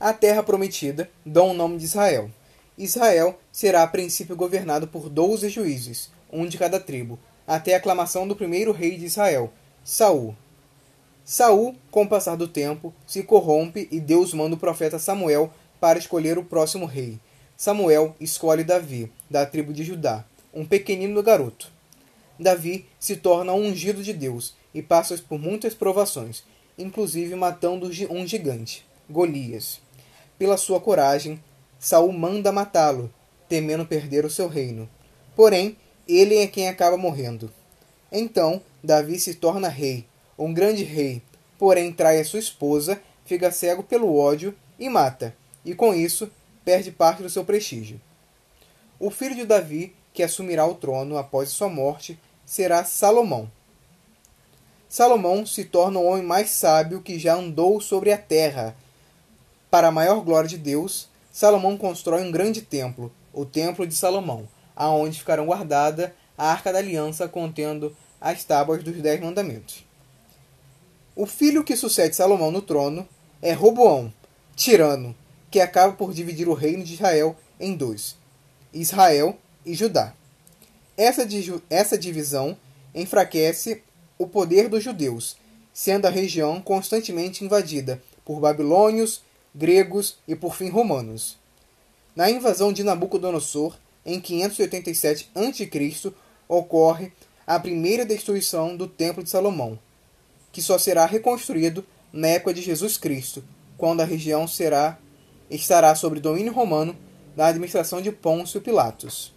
A terra prometida dá o nome de Israel. Israel será a princípio governado por doze juízes, um de cada tribo, até a aclamação do primeiro rei de Israel, Saul. Saul, com o passar do tempo, se corrompe e Deus manda o profeta Samuel para escolher o próximo rei. Samuel escolhe Davi, da tribo de Judá, um pequenino garoto. Davi se torna ungido de Deus e passa por muitas provações, inclusive matando um gigante, Golias. Pela sua coragem, Saul manda matá-lo, temendo perder o seu reino. Porém, ele é quem acaba morrendo. Então, Davi se torna rei, um grande rei, porém trai a sua esposa, fica cego pelo ódio e mata, e com isso perde parte do seu prestígio. O filho de Davi, que assumirá o trono após sua morte, será Salomão. Salomão se torna o homem mais sábio que já andou sobre a terra. Para a maior glória de Deus, Salomão constrói um grande templo, o Templo de Salomão, aonde ficarão guardada a Arca da Aliança contendo as tábuas dos Dez Mandamentos. O filho que sucede Salomão no trono é Roboão, tirano, que acaba por dividir o reino de Israel em dois, Israel e Judá. Essa, essa divisão enfraquece o poder dos judeus, sendo a região constantemente invadida por babilônios, gregos e por fim romanos. Na invasão de Nabucodonosor, em 587 a.C., ocorre a primeira destruição do Templo de Salomão, que só será reconstruído na época de Jesus Cristo, quando a região será estará sob domínio romano na administração de Pôncio Pilatos.